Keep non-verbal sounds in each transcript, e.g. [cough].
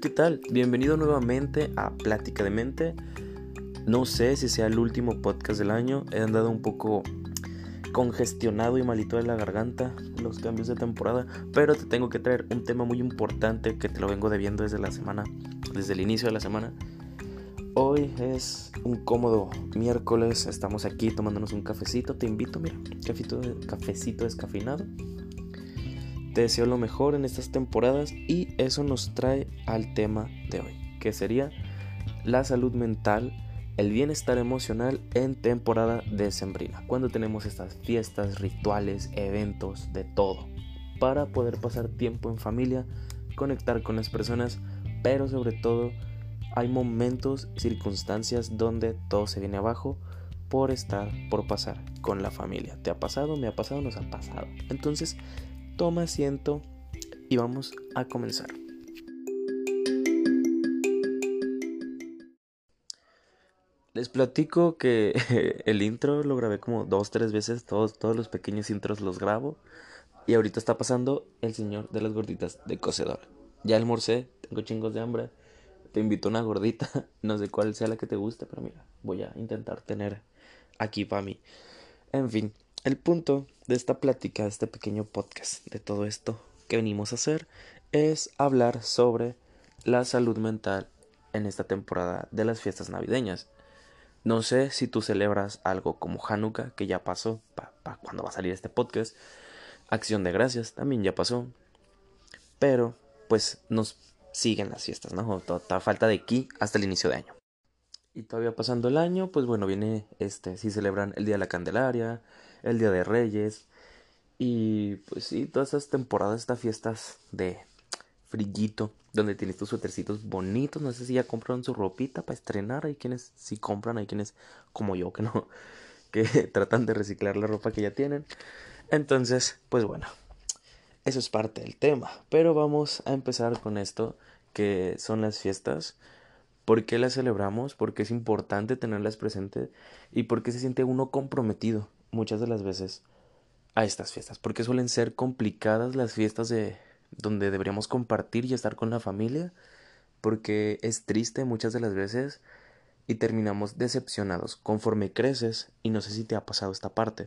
¿qué tal? Bienvenido nuevamente a Plática de Mente. No sé si sea el último podcast del año. He andado un poco congestionado y malito de la garganta, los cambios de temporada, pero te tengo que traer un tema muy importante que te lo vengo debiendo desde la semana, desde el inicio de la semana. Hoy es un cómodo miércoles, estamos aquí tomándonos un cafecito, te invito, mira, cafecito, cafecito descafeinado te deseo lo mejor en estas temporadas y eso nos trae al tema de hoy, que sería la salud mental, el bienestar emocional en temporada decembrina, cuando tenemos estas fiestas, rituales, eventos, de todo, para poder pasar tiempo en familia, conectar con las personas, pero sobre todo hay momentos, circunstancias donde todo se viene abajo por estar, por pasar con la familia. ¿Te ha pasado? ¿Me ha pasado? ¿Nos ha pasado? Entonces, toma asiento y vamos a comenzar. Les platico que [laughs] el intro lo grabé como dos, tres veces, todos, todos los pequeños intros los grabo. Y ahorita está pasando el señor de las gorditas de cocedor. Ya almorcé, tengo chingos de hambre. Te invito a una gordita, [laughs] no sé cuál sea la que te guste, pero mira, voy a intentar tener aquí para mí. En fin, el punto de esta plática, de este pequeño podcast, de todo esto que venimos a hacer, es hablar sobre la salud mental en esta temporada de las fiestas navideñas. No sé si tú celebras algo como Hanukkah, que ya pasó, para cuando va a salir este podcast. Acción de Gracias también ya pasó. Pero, pues nos siguen las fiestas, ¿no? Toda falta de aquí hasta el inicio de año. Y todavía pasando el año, pues bueno, viene este, si celebran el Día de la Candelaria, el Día de Reyes. Y pues sí, todas esas temporadas, estas fiestas de frillito, donde tienes tus suétercitos bonitos. No sé si ya compraron su ropita para estrenar. Hay quienes sí compran, hay quienes como yo que no, [laughs] que [laughs] tratan de reciclar la ropa que ya tienen. Entonces, pues bueno, eso es parte del tema. Pero vamos a empezar con esto, que son las fiestas. ¿Por qué las celebramos? Porque es importante tenerlas presentes y porque se siente uno comprometido muchas de las veces a estas fiestas, porque suelen ser complicadas las fiestas de donde deberíamos compartir y estar con la familia, porque es triste muchas de las veces y terminamos decepcionados conforme creces y no sé si te ha pasado esta parte.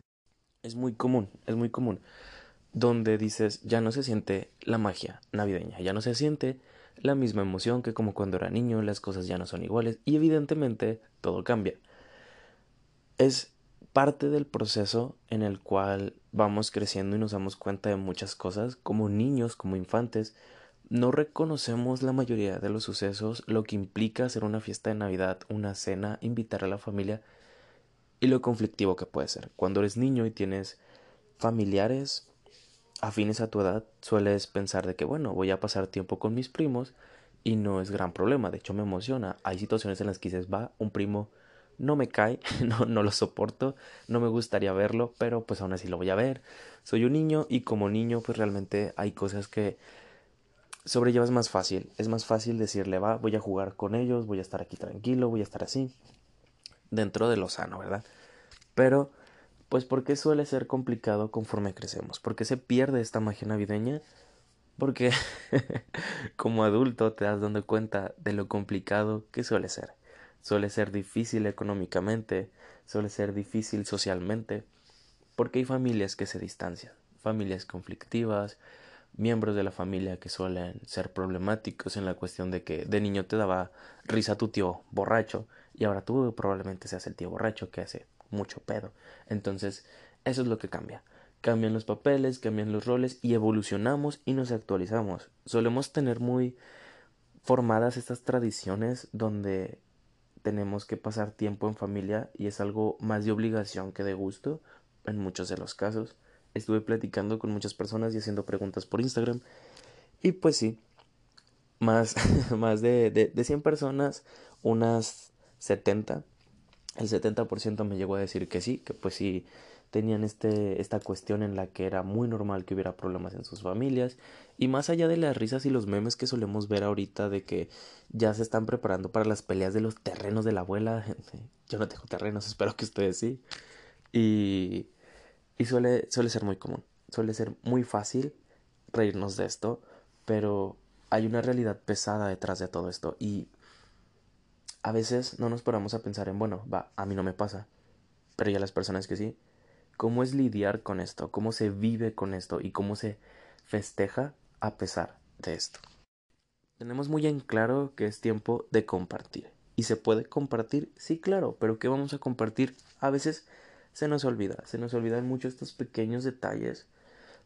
Es muy común, es muy común, donde dices ya no se siente la magia navideña, ya no se siente la misma emoción que como cuando era niño, las cosas ya no son iguales y evidentemente todo cambia. Es parte del proceso en el cual vamos creciendo y nos damos cuenta de muchas cosas, como niños, como infantes, no reconocemos la mayoría de los sucesos, lo que implica hacer una fiesta de Navidad, una cena, invitar a la familia y lo conflictivo que puede ser. Cuando eres niño y tienes familiares afines a tu edad, sueles pensar de que, bueno, voy a pasar tiempo con mis primos y no es gran problema, de hecho me emociona. Hay situaciones en las que dices, va, un primo no me cae, [laughs] no, no lo soporto, no me gustaría verlo, pero pues aún así lo voy a ver. Soy un niño y como niño pues realmente hay cosas que sobrellevas más fácil. Es más fácil decirle, va, voy a jugar con ellos, voy a estar aquí tranquilo, voy a estar así, dentro de lo sano, ¿verdad? Pero, pues, ¿por qué suele ser complicado conforme crecemos? ¿Por qué se pierde esta magia navideña? Porque [laughs] como adulto te das dando cuenta de lo complicado que suele ser suele ser difícil económicamente, suele ser difícil socialmente, porque hay familias que se distancian, familias conflictivas, miembros de la familia que suelen ser problemáticos en la cuestión de que de niño te daba risa tu tío borracho y ahora tú probablemente seas el tío borracho que hace mucho pedo. Entonces, eso es lo que cambia. Cambian los papeles, cambian los roles y evolucionamos y nos actualizamos. Solemos tener muy formadas estas tradiciones donde tenemos que pasar tiempo en familia y es algo más de obligación que de gusto en muchos de los casos. Estuve platicando con muchas personas y haciendo preguntas por Instagram y pues sí, más, [laughs] más de, de, de 100 personas, unas 70, el 70% me llegó a decir que sí, que pues sí tenían este, esta cuestión en la que era muy normal que hubiera problemas en sus familias. Y más allá de las risas y los memes que solemos ver ahorita de que ya se están preparando para las peleas de los terrenos de la abuela, yo no tengo terrenos, [laughs] espero que ustedes sí, y, y suele, suele ser muy común, suele ser muy fácil reírnos de esto, pero hay una realidad pesada detrás de todo esto. Y a veces no nos paramos a pensar en, bueno, va, a mí no me pasa, pero ya las personas que sí, ¿cómo es lidiar con esto? ¿Cómo se vive con esto? ¿Y cómo se festeja a pesar de esto? Tenemos muy en claro que es tiempo de compartir. ¿Y se puede compartir? Sí, claro, pero ¿qué vamos a compartir? A veces se nos olvida, se nos olvidan mucho estos pequeños detalles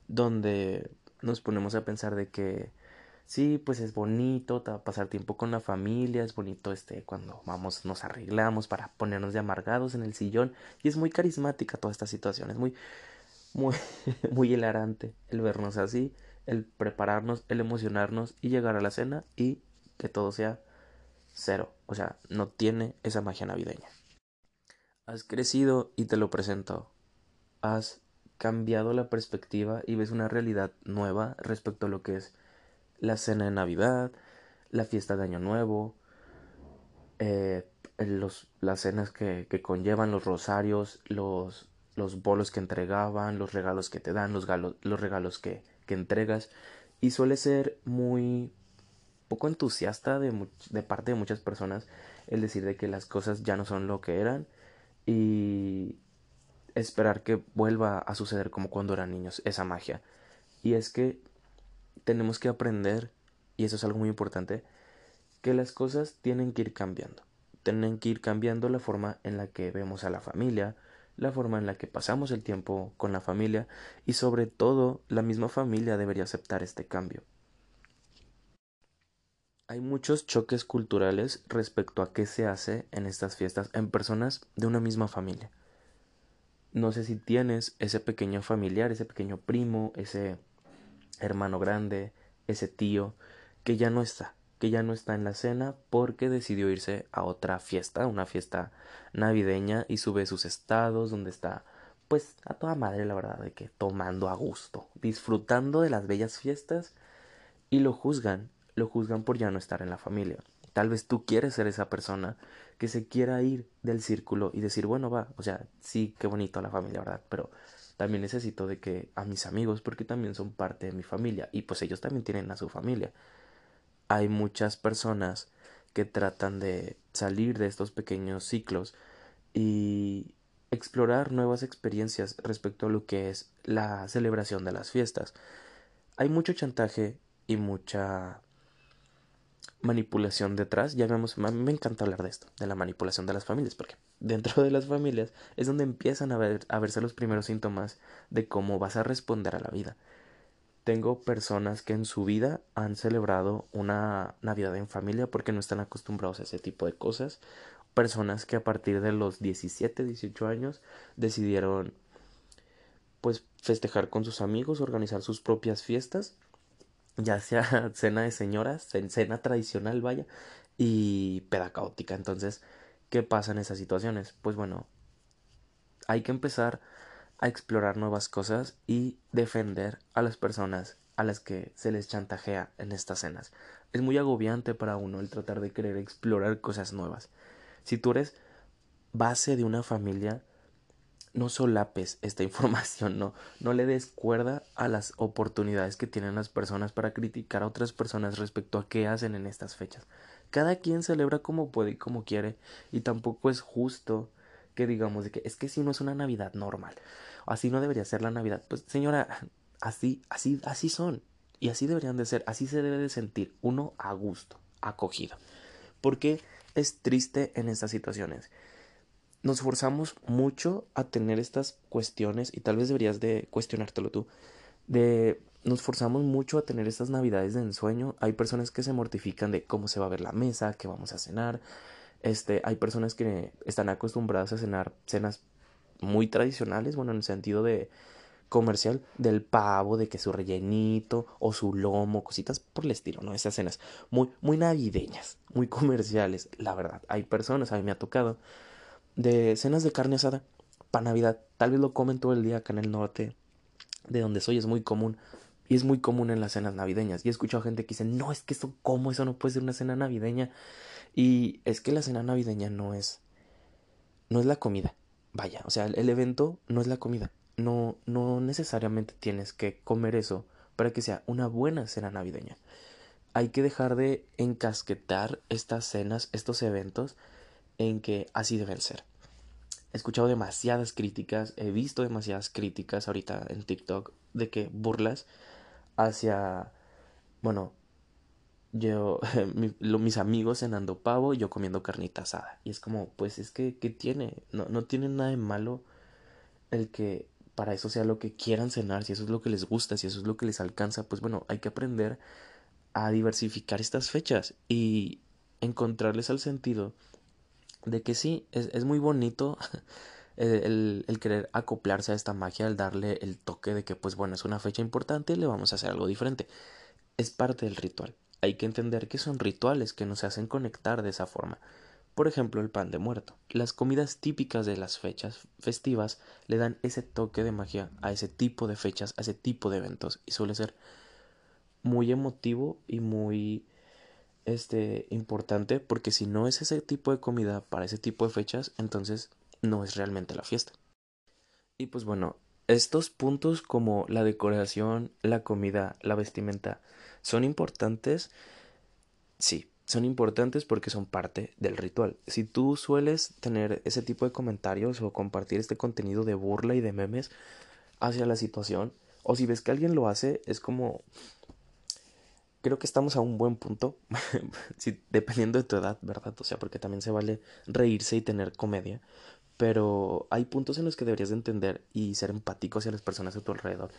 donde nos ponemos a pensar de que sí, pues es bonito pasar tiempo con la familia, es bonito este cuando vamos, nos arreglamos para ponernos de amargados en el sillón y es muy carismática toda esta situación, es muy, muy, [laughs] muy hilarante el vernos así, el prepararnos, el emocionarnos y llegar a la cena y que todo sea cero, o sea, no tiene esa magia navideña. Has crecido y te lo presento. Has cambiado la perspectiva y ves una realidad nueva respecto a lo que es la cena de Navidad, la fiesta de Año Nuevo, eh, los, las cenas que, que, conllevan los rosarios, los, los bolos que entregaban, los regalos que te dan, los, los regalos que, que entregas. Y suele ser muy poco entusiasta de, de parte de muchas personas el decir de que las cosas ya no son lo que eran y esperar que vuelva a suceder como cuando eran niños, esa magia. Y es que tenemos que aprender, y eso es algo muy importante, que las cosas tienen que ir cambiando. Tienen que ir cambiando la forma en la que vemos a la familia, la forma en la que pasamos el tiempo con la familia y sobre todo la misma familia debería aceptar este cambio. Hay muchos choques culturales respecto a qué se hace en estas fiestas en personas de una misma familia. No sé si tienes ese pequeño familiar, ese pequeño primo, ese hermano grande, ese tío, que ya no está, que ya no está en la cena porque decidió irse a otra fiesta, una fiesta navideña y sube sus estados donde está pues a toda madre la verdad de que tomando a gusto, disfrutando de las bellas fiestas y lo juzgan, lo juzgan por ya no estar en la familia. Tal vez tú quieres ser esa persona que se quiera ir del círculo y decir, bueno, va, o sea, sí, qué bonito la familia, ¿verdad? Pero también necesito de que a mis amigos, porque también son parte de mi familia, y pues ellos también tienen a su familia. Hay muchas personas que tratan de salir de estos pequeños ciclos y explorar nuevas experiencias respecto a lo que es la celebración de las fiestas. Hay mucho chantaje y mucha manipulación detrás. Ya vemos, me encanta hablar de esto, de la manipulación de las familias, porque dentro de las familias es donde empiezan a, ver, a verse los primeros síntomas de cómo vas a responder a la vida. Tengo personas que en su vida han celebrado una Navidad en familia porque no están acostumbrados a ese tipo de cosas. Personas que a partir de los 17, 18 años decidieron pues festejar con sus amigos, organizar sus propias fiestas ya sea [laughs] cena de señoras, cena tradicional, vaya, y peda caótica. Entonces, ¿qué pasa en esas situaciones? Pues bueno, hay que empezar a explorar nuevas cosas y defender a las personas a las que se les chantajea en estas cenas. Es muy agobiante para uno el tratar de querer explorar cosas nuevas. Si tú eres base de una familia, no solapes esta [laughs] información, no, no le des cuerda a las oportunidades que tienen las personas para criticar a otras personas respecto a qué hacen en estas fechas. Cada quien celebra como puede y como quiere, y tampoco es justo que digamos que es que si no es una Navidad normal, así no debería ser la Navidad. Pues señora, así, así, así son, y así deberían de ser, así se debe de sentir uno a gusto, acogido. Porque es triste en estas situaciones nos forzamos mucho a tener estas cuestiones y tal vez deberías de cuestionártelo tú de nos forzamos mucho a tener estas navidades de ensueño. Hay personas que se mortifican de cómo se va a ver la mesa qué vamos a cenar. Este hay personas que están acostumbradas a cenar cenas muy tradicionales bueno en el sentido de comercial del pavo de que su rellenito o su lomo cositas por el estilo no esas cenas muy muy navideñas muy comerciales la verdad. Hay personas a mí me ha tocado de cenas de carne asada para Navidad. Tal vez lo comen todo el día acá en el norte, de donde soy, es muy común. Y es muy común en las cenas navideñas. Y he escuchado gente que dice, no, es que eso, ¿cómo? Eso no puede ser una cena navideña. Y es que la cena navideña no es, no es la comida. Vaya, o sea, el evento no es la comida. No, no necesariamente tienes que comer eso para que sea una buena cena navideña. hay que dejar de encasquetar estas cenas, estos eventos, en que así deben ser. He escuchado demasiadas críticas, he visto demasiadas críticas ahorita en TikTok de que burlas hacia, bueno, yo, [laughs] mis amigos cenando pavo y yo comiendo carnita asada. Y es como, pues es que, ¿qué tiene? No, no tiene nada de malo el que para eso sea lo que quieran cenar, si eso es lo que les gusta, si eso es lo que les alcanza, pues bueno, hay que aprender a diversificar estas fechas y encontrarles al sentido de que sí, es, es muy bonito [laughs] el, el, querer acoplarse a esta magia, al darle el toque de que pues bueno, es una fecha importante y le vamos a hacer algo diferente. Es parte del ritual. Hay que entender que son rituales que nos hacen conectar de esa forma. Por ejemplo, el pan de muerto. Las comidas típicas de las fechas festivas le dan ese toque de magia a ese tipo de fechas, a ese tipo de eventos y suele ser muy emotivo y muy este importante porque si no es ese tipo de comida para ese tipo de fechas, entonces no es realmente la fiesta. Y pues bueno, estos puntos como la decoración, la comida, la vestimenta, ¿son importantes? Sí, son importantes porque son parte del ritual. Si tú sueles tener ese tipo de comentarios o compartir este contenido de burla y de memes hacia la situación, o si ves que alguien lo hace, es como... Creo que estamos a un buen punto, [laughs] dependiendo de tu edad, ¿verdad? O sea, porque también se vale reírse y tener comedia, pero hay puntos en los que deberías de entender y ser empático hacia las personas a tu alrededor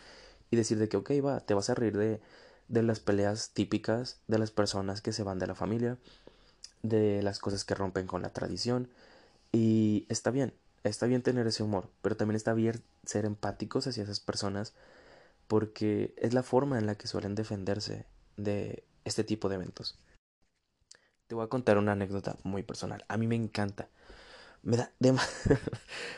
y decir de que, ok, va, te vas a reír de de las peleas típicas de las personas que se van de la familia, de las cosas que rompen con la tradición. Y está bien, está bien tener ese humor, pero también está bien ser empáticos hacia esas personas porque es la forma en la que suelen defenderse de este tipo de eventos. Te voy a contar una anécdota muy personal. A mí me encanta. Me da, [laughs]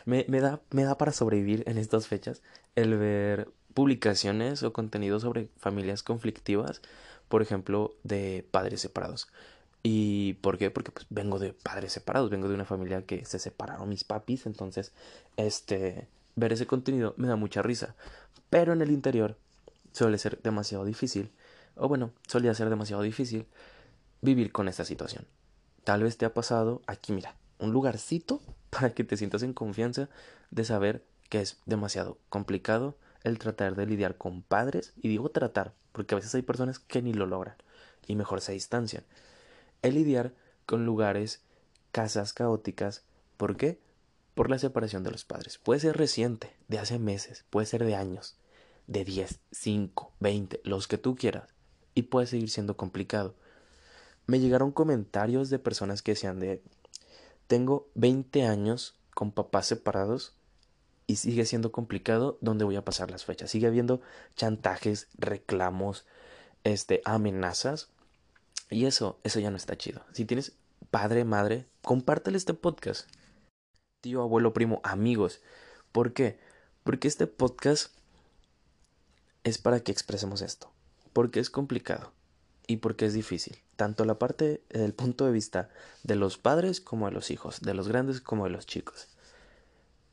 me, me, da, me da para sobrevivir en estas fechas el ver publicaciones o contenido sobre familias conflictivas, por ejemplo, de padres separados. ¿Y por qué? Porque pues vengo de padres separados, vengo de una familia que se separaron mis papis, entonces este ver ese contenido me da mucha risa, pero en el interior suele ser demasiado difícil, o bueno, solía ser demasiado difícil vivir con esta situación. Tal vez te ha pasado aquí, mira, un lugarcito [laughs] para que te sientas en confianza de saber que es demasiado complicado el tratar de lidiar con padres, y digo tratar, porque a veces hay personas que ni lo logran, y mejor se distancian. El lidiar con lugares, casas caóticas, ¿por qué? Por la separación de los padres. Puede ser reciente, de hace meses, puede ser de años, de 10, 5, 20, los que tú quieras, y puede seguir siendo complicado. Me llegaron comentarios de personas que decían de, tengo 20 años con papás separados y sigue siendo complicado dónde voy a pasar las fechas. Sigue habiendo chantajes, reclamos, este, amenazas. Y eso, eso ya no está chido. Si tienes padre, madre, compártele este podcast. Tío, abuelo, primo, amigos. ¿Por qué? Porque este podcast es para que expresemos esto. Porque es complicado y porque es difícil. Tanto la parte del punto de vista de los padres como de los hijos, de los grandes como de los chicos.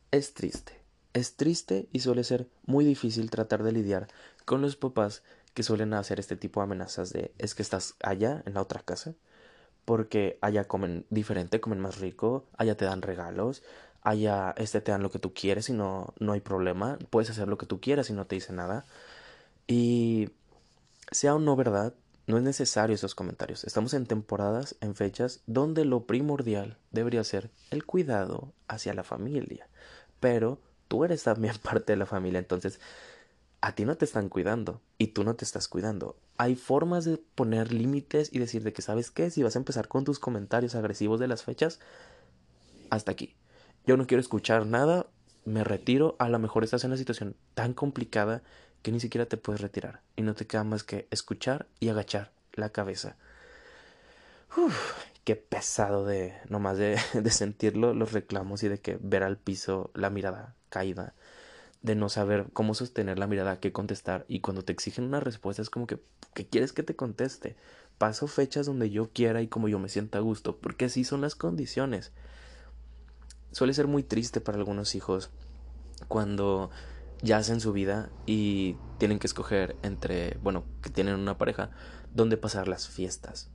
Es triste, es triste y suele ser muy difícil tratar de lidiar con los papás que suelen hacer este tipo de amenazas de es que estás allá en la otra casa porque allá comen diferente, comen más rico, allá te dan regalos, allá este te dan lo que tú quieres y no, no hay problema, puedes hacer lo que tú quieras y no te dice nada. Y sea o no verdad, no es necesario esos comentarios. Estamos en temporadas, en fechas donde lo primordial debería ser el cuidado hacia la familia. Pero tú eres también [laughs] parte de la familia, entonces a ti no te están cuidando y tú no te estás cuidando. Hay formas de poner límites y decir de que sabes qué, si vas a empezar con tus comentarios agresivos de las fechas, hasta aquí. Yo no quiero escuchar nada, me retiro, a lo mejor estás en una situación tan complicada que ni siquiera te puedes retirar y no te queda más que escuchar y agachar la cabeza. Uf, qué pesado de nomás de, [laughs] de sentirlo los reclamos y de que ver al piso la mirada caída, de no saber cómo sostener la mirada, qué contestar y cuando te exigen una respuesta es como que ¿qué quieres que te conteste? Paso fechas donde yo quiera y como yo me sienta a gusto, porque así son las condiciones. Suele ser muy triste para algunos hijos cuando ya hacen su vida y tienen que escoger entre, bueno, que tienen una pareja, dónde pasar las fiestas.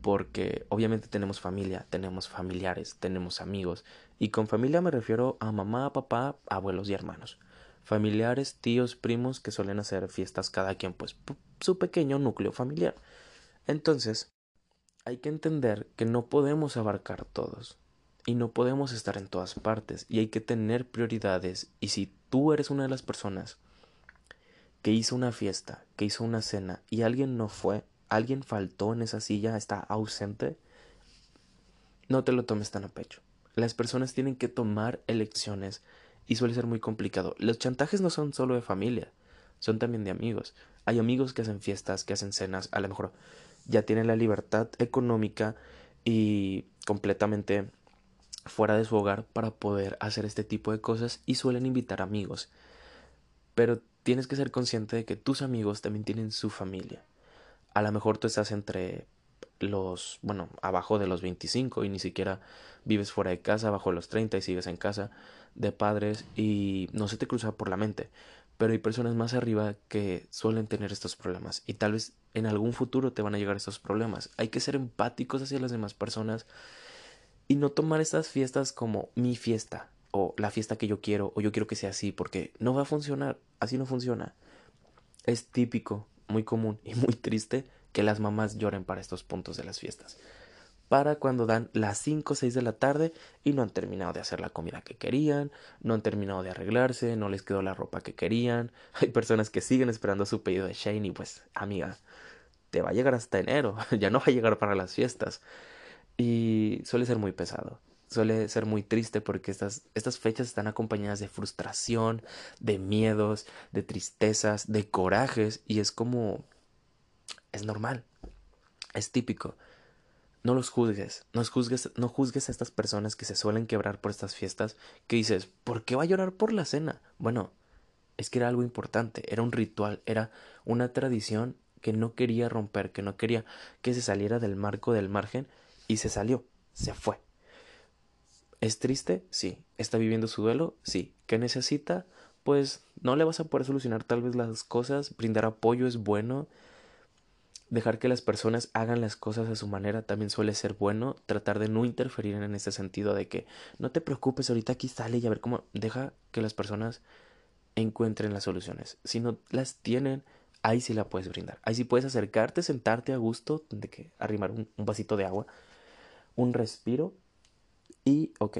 Porque obviamente tenemos familia, tenemos familiares, tenemos amigos. Y con familia me refiero a mamá, papá, abuelos y hermanos. Familiares, tíos, primos que suelen hacer fiestas cada quien, pues su pequeño núcleo familiar. Entonces, hay que entender que no podemos abarcar todos y no podemos estar en todas partes y hay que tener prioridades y si tú eres una de las personas que hizo una fiesta, que hizo una cena y alguien no fue, alguien faltó en esa silla, está ausente, no te lo tomes tan a pecho. Las personas tienen que tomar elecciones y suele ser muy complicado. Los chantajes no son solo de familia, son también de amigos. Hay amigos que hacen fiestas, que hacen cenas, a lo mejor ya tienen la libertad económica y completamente fuera de su hogar para poder hacer este tipo de cosas y suelen invitar amigos. Pero tienes que ser consciente de que tus amigos también tienen su familia. A lo mejor tú estás entre los, bueno, abajo de los 25 y ni siquiera vives fuera de casa, abajo de los 30 y sigues en casa de padres y no se te cruza por la mente. Pero hay personas más arriba que suelen tener estos problemas y tal vez en algún futuro te van a llegar estos problemas. Hay que ser empáticos hacia las demás personas y no tomar estas fiestas como mi fiesta o la fiesta que yo quiero o yo quiero que sea así porque no va a funcionar, así no funciona. Es típico, muy común y muy triste que las mamás lloren para estos puntos de las fiestas. Para cuando dan las 5 o 6 de la tarde y no han terminado de hacer la comida que querían, no han terminado de arreglarse, no les quedó la ropa que querían. [laughs] Hay personas que siguen esperando su pedido de Shane y pues, amiga, te va a llegar hasta enero, [laughs] ya no va a llegar para las fiestas. Y suele ser muy pesado. Suele ser muy triste porque estas, estas fechas están acompañadas de frustración, de miedos, de tristezas, de corajes y es como... es normal, es típico. No los juzgues, no juzgues, no juzgues a estas personas que se suelen quebrar por estas fiestas, que dices, ¿por qué va a llorar por la cena? Bueno, es que era algo importante, era un ritual, era una tradición que no quería romper, que no quería que se saliera del marco del margen y se salió, se fue. ¿Es triste? Sí. ¿Está viviendo su duelo? Sí. ¿Qué necesita? Pues no le vas a poder solucionar tal vez las cosas, brindar apoyo es bueno, dejar que las personas hagan las cosas a su manera también suele ser bueno, tratar de no interferir en ese sentido de que no te preocupes, ahorita aquí sale y a ver cómo deja que las personas encuentren las soluciones. Si no las tienen, ahí sí la puedes brindar. Ahí sí puedes acercarte, sentarte a gusto, de que arrimar un vasito de agua un respiro y, ok,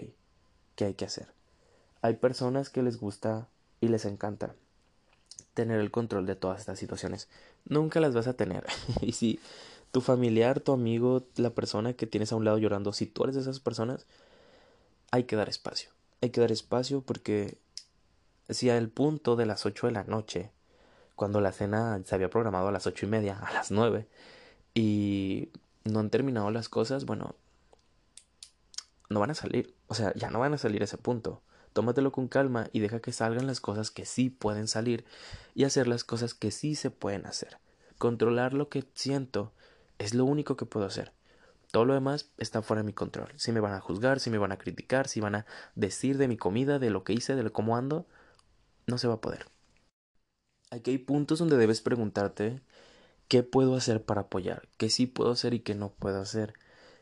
¿qué hay que hacer? Hay personas que les gusta y les encanta tener el control de todas estas situaciones. Nunca las vas a tener. [laughs] y si tu familiar, tu amigo, la persona que tienes a un lado llorando, si tú eres de esas personas, hay que dar espacio. Hay que dar espacio porque si al punto de las 8 de la noche, cuando la cena se había programado a las ocho y media, a las 9, y no han terminado las cosas, bueno, no van a salir. O sea, ya no van a salir a ese punto. Tómatelo con calma y deja que salgan las cosas que sí pueden salir y hacer las cosas que sí se pueden hacer. Controlar lo que siento es lo único que puedo hacer. Todo lo demás está fuera de mi control. Si me van a juzgar, si me van a criticar, si van a decir de mi comida, de lo que hice, de cómo ando, no se va a poder. Aquí hay puntos donde debes preguntarte qué puedo hacer para apoyar, qué sí puedo hacer y qué no puedo hacer,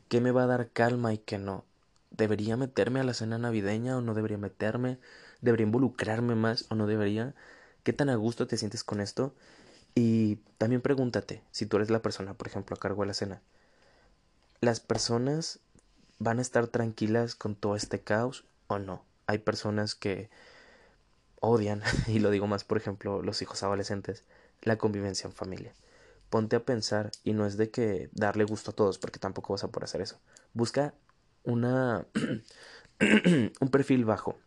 qué me va a dar calma y qué no. ¿Debería meterme a la cena navideña o no debería meterme? ¿Debería involucrarme más o no debería? ¿Qué tan a gusto te sientes con esto? Y también pregúntate, si tú eres la persona, por ejemplo, a cargo de la cena, ¿las personas van a estar tranquilas con todo este caos o no? Hay personas que odian, [laughs] y lo digo más, por ejemplo, los hijos adolescentes, la convivencia en familia. Ponte a pensar, y no es de que darle gusto a todos, porque tampoco vas a poder hacer eso. Busca una [clears throat] un perfil bajo,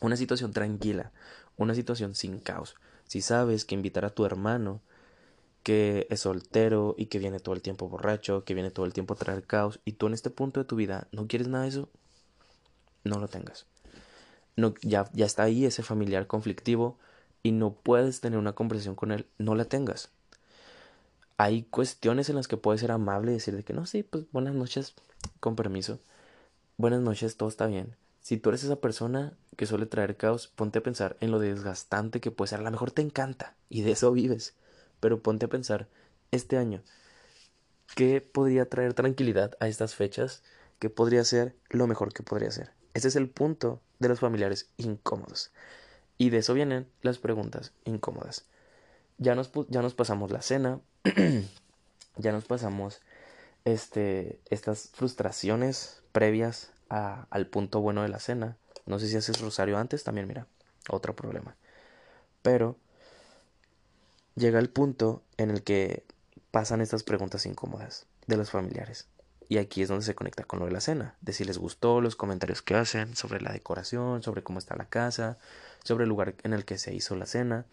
una situación tranquila, una situación sin caos. Si sabes que invitar a tu hermano que es soltero y que viene todo el tiempo borracho, que viene todo el tiempo a traer caos y tú en este punto de tu vida no quieres nada de eso, no lo tengas. No, ya, ya está ahí ese familiar conflictivo y no puedes tener una conversación con él, no la tengas. Hay cuestiones en las que puedes ser amable y decir de que no, sí, pues buenas noches, con permiso buenas noches, todo está bien. Si tú eres esa persona que suele traer caos, ponte a pensar en lo desgastante que puede ser. A lo mejor te encanta y de eso vives, pero ponte a pensar este año, ¿qué podría traer tranquilidad a estas fechas? ¿Qué podría ser lo mejor que podría ser? Ese es el punto de los familiares incómodos. Y de eso vienen las preguntas incómodas. Ya nos, ya nos pasamos la cena, [clears throat] ya nos pasamos este, estas frustraciones previas al punto bueno de la cena. No sé si haces rosario antes, también mira, otro problema. Pero llega el punto en el que pasan estas preguntas incómodas de los familiares. Y aquí es donde se conecta con lo de la cena, de si les gustó, los comentarios que hacen sobre la decoración, sobre cómo está la casa, sobre el lugar en el que se hizo la cena,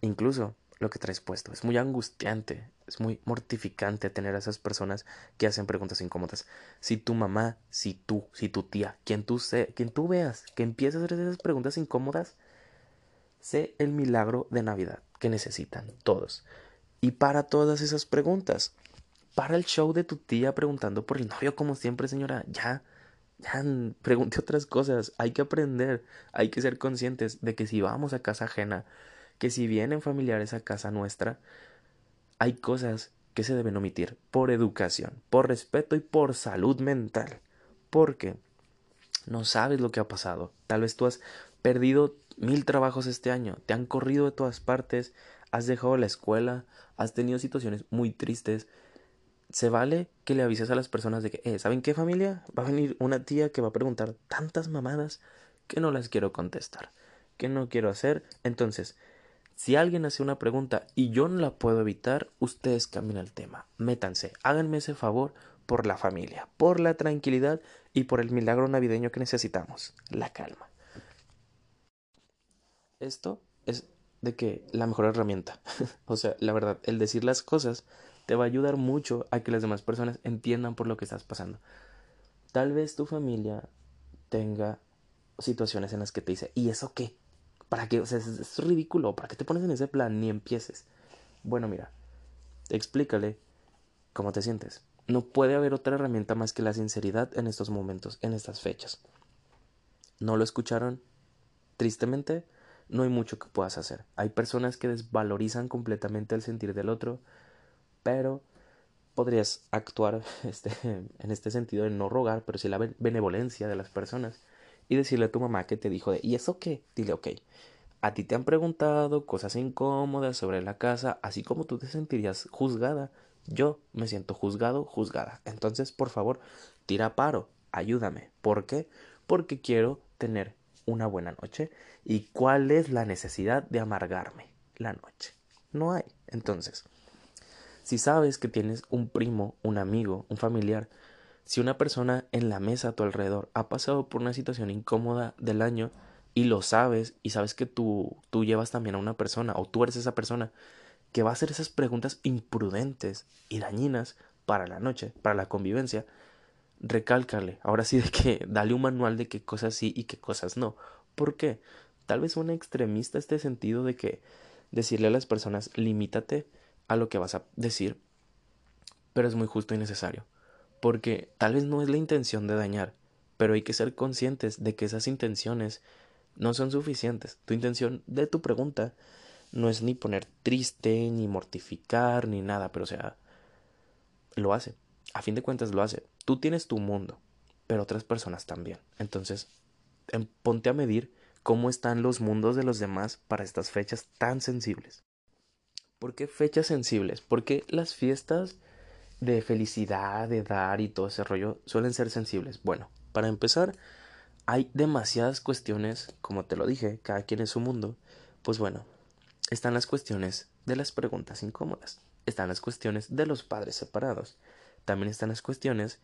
incluso lo que traes puesto. Es muy angustiante, es muy mortificante tener a esas personas que hacen preguntas incómodas. Si tu mamá, si tú, si tu tía, quien tú, sé, quien tú veas que empieza a hacer esas preguntas incómodas, sé el milagro de Navidad que necesitan todos. Y para todas esas preguntas, para el show de tu tía preguntando por el novio como siempre, señora. Ya, ya, pregunte otras cosas. Hay que aprender, hay que ser conscientes de que si vamos a casa ajena, que si vienen familiares a casa nuestra, hay cosas que se deben omitir por educación, por respeto y por salud mental. Porque no sabes lo que ha pasado. Tal vez tú has perdido mil trabajos este año, te han corrido de todas partes, has dejado la escuela, has tenido situaciones muy tristes se vale que le avises a las personas de que, eh, ¿saben qué familia? Va a venir una tía que va a preguntar tantas mamadas que no las quiero contestar, que no quiero hacer. Entonces, si alguien hace una pregunta y yo no la puedo evitar, ustedes cambien el tema. Métanse, háganme ese favor por la familia, por la tranquilidad y por el milagro navideño que necesitamos, la calma. Esto es de que la mejor herramienta, [laughs] o sea, la verdad, el decir las cosas te va a ayudar mucho a que las demás personas entiendan por lo que estás pasando. Tal vez tu familia tenga situaciones en las que te dice, ¿y eso qué? ¿Para qué? O sea, es, ridículo, ¿para qué te pones en ese plan? Ni empieces. Bueno, mira, explícale cómo te sientes. No puede haber otra herramienta más que la sinceridad en estos momentos, en estas fechas. ¿No lo escucharon? Tristemente, no hay mucho que puedas hacer. Hay personas que desvalorizan completamente el sentir del otro, pero podrías actuar [laughs] este, en este sentido de no rogar, pero sí la benevolencia de las personas y decirle a tu mamá que te dijo de ¿y eso qué? Dile, ok, a ti te han preguntado cosas incómodas sobre la casa, así como tú te sentirías juzgada, yo me siento juzgado, juzgada. Entonces, por favor, tira paro, ayúdame. ¿Por qué? Porque quiero tener una buena noche. ¿Y cuál es la necesidad de amargarme la noche? No hay. Entonces, si sabes que tienes un primo, un amigo, un familiar, si una persona en la mesa a tu alrededor ha pasado por una situación incómoda del año y lo sabes y sabes que tú, tú llevas también a una persona o tú eres esa persona que va a hacer esas preguntas imprudentes y dañinas para la noche, para la convivencia, recálcale, ahora sí de que [laughs] dale un manual de qué cosas sí y qué cosas no. ¿Por qué? Tal vez un extremista este sentido de que decirle a las personas limítate a lo que vas a decir, pero es muy justo y necesario, porque tal vez no es la intención de dañar, pero hay que ser conscientes de que esas intenciones no son suficientes. Tu intención de tu pregunta no es ni poner triste, ni mortificar, ni nada, pero o sea, lo hace. A fin de cuentas lo hace. Tú tienes tu mundo, pero otras personas también. Entonces, em, ponte a medir cómo están los mundos de los demás para estas fechas tan sensibles. ¿Por qué fechas sensibles? Porque las fiestas de felicidad, de dar y todo ese rollo suelen ser sensibles. Bueno, para empezar, hay demasiadas cuestiones, como te lo dije, cada quien en su mundo. Pues bueno, están las cuestiones de las preguntas incómodas, están las cuestiones de los padres separados, también están las cuestiones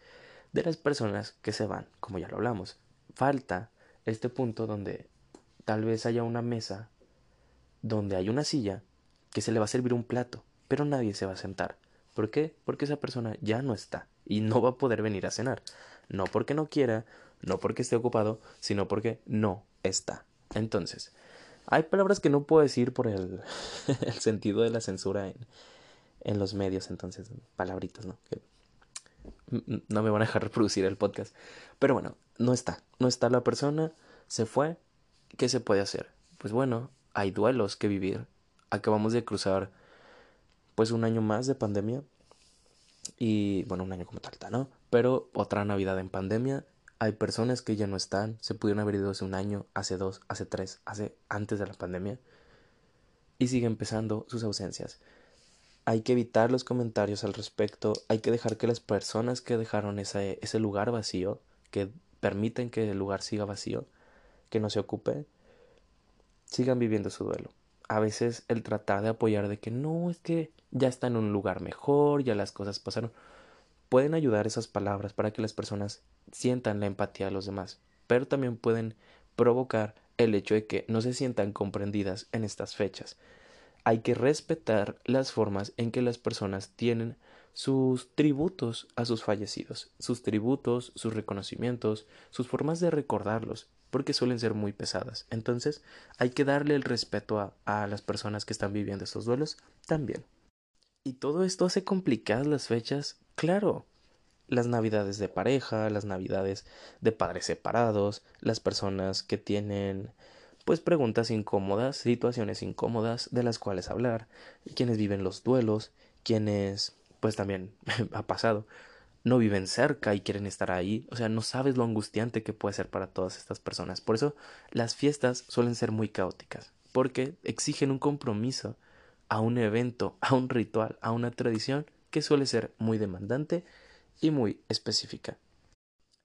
de las personas que se van, como ya lo hablamos. Falta este punto donde tal vez haya una mesa donde hay una silla que se le va a servir un plato, pero nadie se va a sentar. ¿Por qué? Porque esa persona ya no está y no va a poder venir a cenar. No porque no quiera, no porque esté ocupado, sino porque no está. Entonces, hay palabras que no puedo decir por el, [laughs] el sentido de la censura en, en, los medios, entonces, palabritas, ¿no? no me van a dejar reproducir el podcast. Pero bueno, no está, no está la persona, se fue, ¿qué se puede hacer? Pues bueno, hay duelos que vivir. Acabamos de cruzar pues un año más de pandemia y bueno, un año como tal, ¿no? Pero otra Navidad en pandemia. Hay personas que ya no están, se pudieron haber ido hace un año, hace dos, hace tres, hace antes de la pandemia y sigue empezando sus ausencias. Hay que evitar los comentarios al respecto, hay que dejar que las personas que dejaron ese lugar vacío, que permiten que el lugar siga vacío, que no se ocupe, sigan viviendo su duelo. A veces el tratar de apoyar de que no, es que ya está en un lugar mejor, ya las cosas pasaron, pueden ayudar esas palabras para que las personas sientan la empatía de los demás, pero también pueden provocar el hecho de que no se sientan comprendidas en estas fechas. Hay que respetar las formas en que las personas tienen sus tributos a sus fallecidos, sus tributos, sus reconocimientos, sus formas de recordarlos, porque suelen ser muy pesadas. Entonces hay que darle el respeto a, a las personas que están viviendo estos duelos también. Y todo esto hace complicadas las fechas, claro, las navidades de pareja, las navidades de padres separados, las personas que tienen pues preguntas incómodas, situaciones incómodas de las cuales hablar, quienes viven los duelos, quienes pues también [laughs] ha pasado, no viven cerca y quieren estar ahí, o sea, no sabes lo angustiante que puede ser para todas estas personas. Por eso las fiestas suelen ser muy caóticas, porque exigen un compromiso a un evento, a un ritual, a una tradición que suele ser muy demandante y muy específica.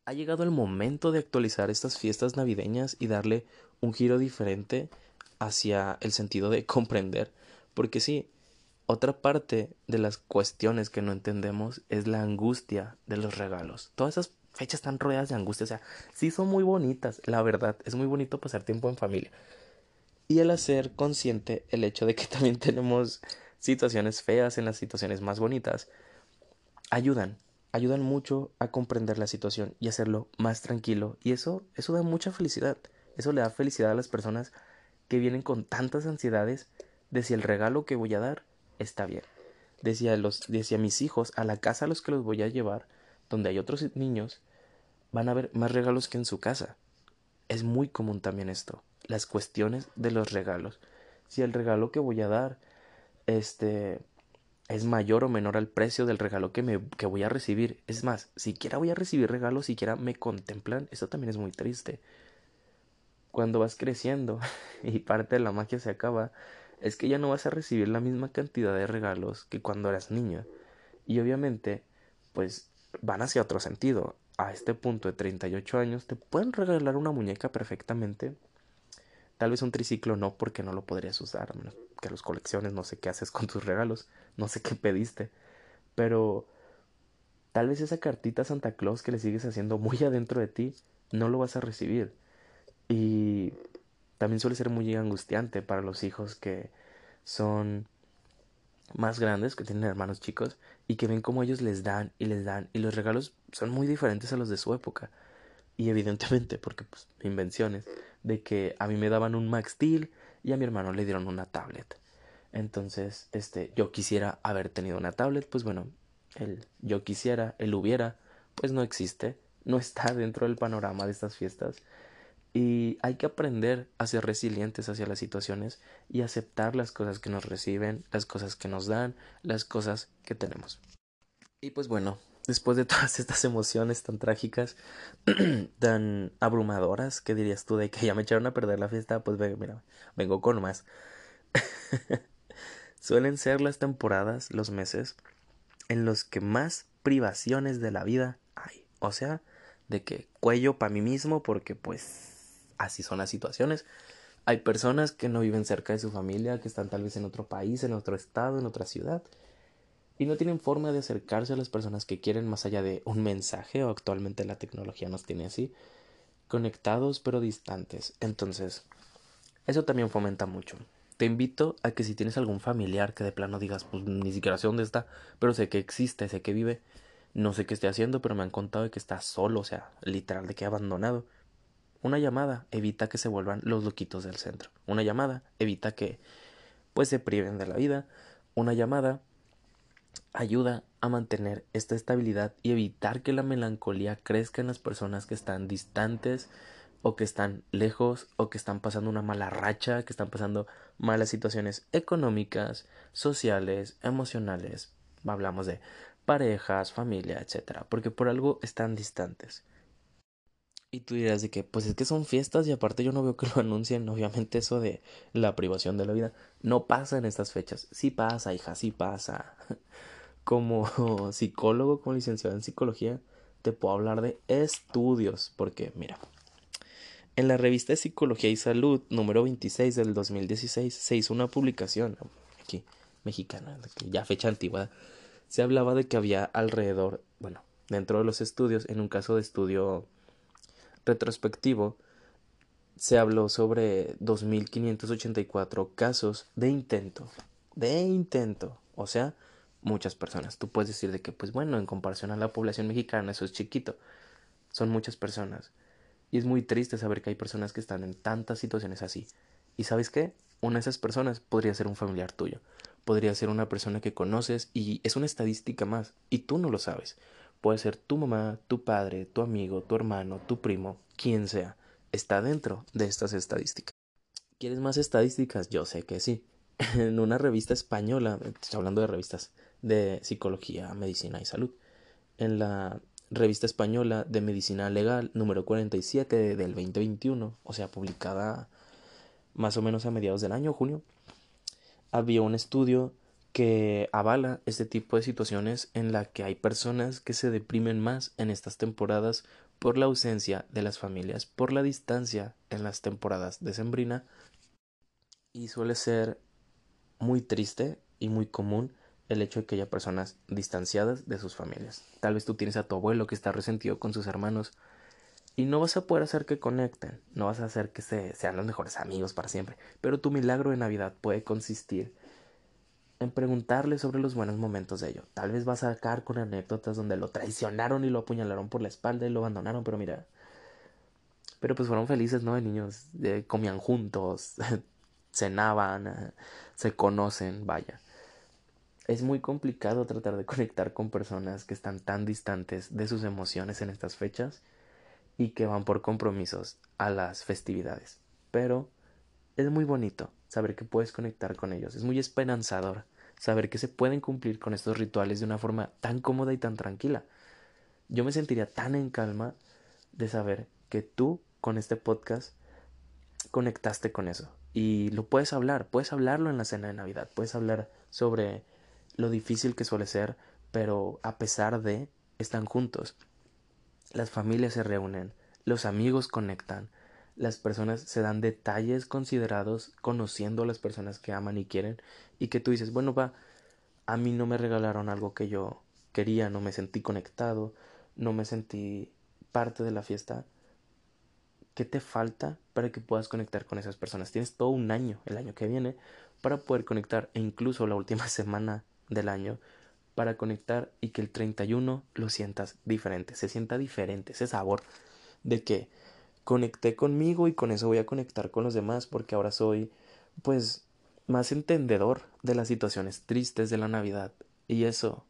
Ha llegado el momento de actualizar estas fiestas navideñas y darle un giro diferente hacia el sentido de comprender, porque sí, otra parte de las cuestiones que no entendemos es la angustia de los regalos. Todas esas fechas están rodeadas de angustia, o sea, sí son muy bonitas, la verdad, es muy bonito pasar tiempo en familia. Y el hacer consciente el hecho de que [laughs] también tenemos situaciones feas en las situaciones más bonitas, ayudan, ayudan mucho a comprender la situación y hacerlo más tranquilo y eso eso da mucha felicidad. Eso le da felicidad a las personas que vienen con tantas ansiedades de si el regalo que voy a dar está bien. Decía los decía mis hijos a la casa a los que los voy a llevar, donde hay otros niños, van a ver más regalos que en su casa. Es muy común también esto, las cuestiones de los regalos. Si el regalo que voy a dar este es mayor o menor al precio del regalo que, me, que voy a recibir. Es más, siquiera voy a recibir regalos, siquiera me contemplan, eso también es muy triste. Cuando vas creciendo [laughs] y parte de la magia se acaba, es que ya no vas a recibir la misma cantidad de regalos que cuando eras niña. Y obviamente, pues van hacia otro sentido. A este punto de 38 años te pueden regalar una muñeca perfectamente. Tal vez un triciclo no, porque no lo podrías usar, a menos que los colecciones, no sé qué haces con tus regalos no sé qué pediste, pero tal vez esa cartita Santa Claus que le sigues haciendo muy adentro de ti, no lo vas a recibir. Y también suele ser muy angustiante para los hijos que son más grandes, que tienen hermanos chicos, y que ven cómo ellos les dan y les dan, y los regalos son muy diferentes a los de su época. Y evidentemente, porque pues invenciones, de que a mí me daban un Max Steel y a mi hermano le dieron una tablet. Entonces, este, yo quisiera haber tenido una tablet, pues bueno, el yo quisiera, el hubiera, pues no existe, no está dentro del panorama de estas fiestas. Y hay que aprender a ser resilientes hacia las situaciones y aceptar las cosas que nos reciben, las cosas que nos dan, las cosas que tenemos. Y pues bueno, después de [laughs] todas estas emociones tan trágicas, [clears throat] tan abrumadoras, ¿qué dirías tú de que ya me echaron a perder la fiesta? Pues mira, vengo con más. [laughs] Suelen ser las temporadas, los meses, en los que más privaciones de la vida hay. O sea, de que cuello para mí mismo porque pues así son las situaciones. Hay personas que no viven cerca de su familia, que están tal vez en otro país, en otro estado, en otra ciudad, y no tienen forma de acercarse a las personas que quieren más allá de un mensaje, o actualmente la tecnología nos tiene así, conectados pero distantes. Entonces, eso también fomenta mucho. Te invito a que si tienes algún familiar que de plano digas, pues ni siquiera sé dónde está, pero sé que existe, sé que vive, no sé qué esté haciendo, pero me han contado de que está solo, o sea, literal de que abandonado. Una llamada evita que se vuelvan los loquitos del centro. Una llamada evita que pues se priven de la vida. Una llamada ayuda a mantener esta estabilidad y evitar que la melancolía crezca en las personas que están distantes o que están lejos o que están pasando una mala racha, que están pasando malas situaciones económicas, sociales, emocionales. Hablamos de parejas, familia, etcétera, porque por algo están distantes. Y tú dirás de que, pues es que son fiestas y aparte yo no veo que lo [laughs] anuncien. Obviamente eso de la privación de la vida no pasa en estas fechas. Sí pasa, hija, sí pasa. [laughs] Como [laughs] psicólogo, como licenciado en psicología, te puedo hablar de estudios. Porque, mira, en la revista de Psicología y Salud, número 26 del 2016, se hizo una publicación aquí, mexicana, ya fecha antigua. Se hablaba de que había alrededor, bueno, dentro de los estudios, en un caso de estudio retrospectivo, se habló sobre 2.584 casos de intento. De intento. O sea, muchas personas. Tú puedes decir de que, pues bueno, en comparación a la población mexicana, eso es chiquito. Son muchas personas. Y es muy triste saber que hay personas que están en tantas situaciones así. ¿Y sabes qué? Una de esas personas podría ser un familiar tuyo. Podría ser una persona que conoces y es una estadística más. Y tú no lo sabes. Puede ser tu mamá, tu padre, tu amigo, tu hermano, tu primo, quien sea. Está dentro de estas estadísticas. ¿Quieres más estadísticas? Yo sé que sí. [laughs] En una revista española, estoy hablando de revistas de psicología, medicina y salud, en la revista española de medicina legal número 47 del 2021, o sea, publicada más o menos a mediados del año, junio, había un estudio que avala este tipo de situaciones en la que hay personas que se deprimen más en estas temporadas por la ausencia de las familias, por la distancia en las temporadas de sembrina y suele ser muy triste y muy común el hecho de que haya personas distanciadas de sus familias. Tal vez tú tienes a tu abuelo que está resentido con sus hermanos y no vas a poder hacer que conecten, no vas a hacer que se, sean los mejores amigos para siempre, pero tu milagro de Navidad puede consistir en preguntarle sobre los buenos momentos de ello. Tal vez vas a sacar con anécdotas donde lo traicionaron y lo apuñalaron por la espalda y lo abandonaron, pero mira. Pero pues fueron felices, ¿no? De niños, comían juntos, [laughs] cenaban, se conocen, vaya. Es muy complicado tratar de conectar con personas que están tan distantes de sus emociones en estas fechas y que van por compromisos a las festividades. Pero es muy bonito saber que puedes conectar con ellos. Es muy esperanzador saber que se pueden cumplir con estos rituales de una forma tan cómoda y tan tranquila. Yo me sentiría tan en calma de saber que tú con este podcast conectaste con eso. Y lo puedes hablar, puedes hablarlo en la cena de Navidad, puedes hablar sobre lo difícil que suele ser, pero a pesar de, están juntos. Las familias se reúnen, los amigos conectan, las personas se dan detalles considerados conociendo a las personas que aman y quieren y que tú dices, bueno, va, a mí no me regalaron algo que yo quería, no me sentí conectado, no me sentí parte de la fiesta. ¿Qué te falta para que puedas conectar con esas personas? Tienes todo un año, el año que viene, para poder conectar e incluso la última [laughs] semana del año para conectar y que el 31 lo sientas diferente, se sienta diferente, ese sabor de que conecté conmigo y con eso voy a conectar con los demás porque ahora soy pues más entendedor de las situaciones tristes de la Navidad y eso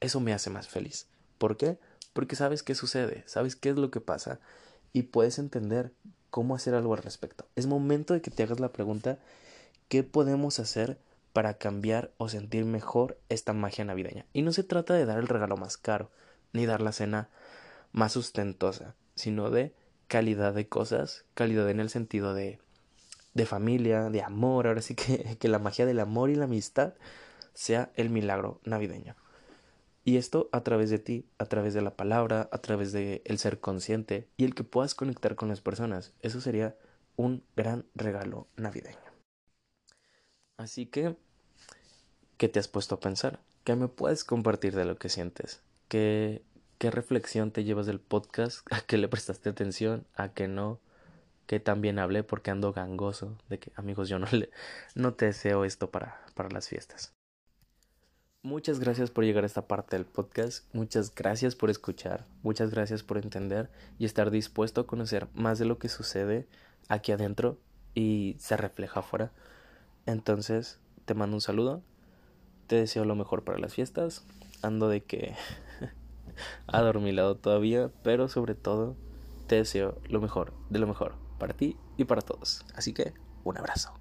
eso me hace más feliz. ¿Por qué? Porque sabes qué sucede, sabes qué es lo que pasa y puedes entender cómo hacer algo al respecto. Es momento de que te hagas la pregunta ¿qué podemos hacer para cambiar o sentir mejor esta magia navideña? Y no se trata de dar el regalo más caro, ni dar la cena más sustentosa, sino de calidad de cosas, calidad en el sentido de, de familia, de amor, ahora sí que, que la magia del amor y la amistad sea el milagro navideño. Y esto a través de ti, a través de la palabra, a través de el ser consciente y el que puedas conectar con las personas. Eso sería un gran regalo navideño. Así que, ¿qué te has puesto a pensar? ¿Qué me puedes compartir de lo que sientes? ¿Qué, ¿Qué reflexión te llevas del podcast? [laughs] ¿A qué le prestaste atención? ¿A qué no? ¿Qué también hablé porque ando gangoso? De que, amigos, yo no, le, no te deseo esto para, para las fiestas. Muchas gracias por llegar a esta parte del podcast. Muchas gracias por escuchar. Muchas gracias por entender y estar dispuesto a conocer más de lo que sucede aquí adentro y se refleja afuera. Entonces, te mando un saludo te deseo lo mejor para las fiestas. Ando de que [laughs] adormilado todavía, pero sobre todo te deseo lo mejor de lo mejor para ti y para todos. Así que un abrazo.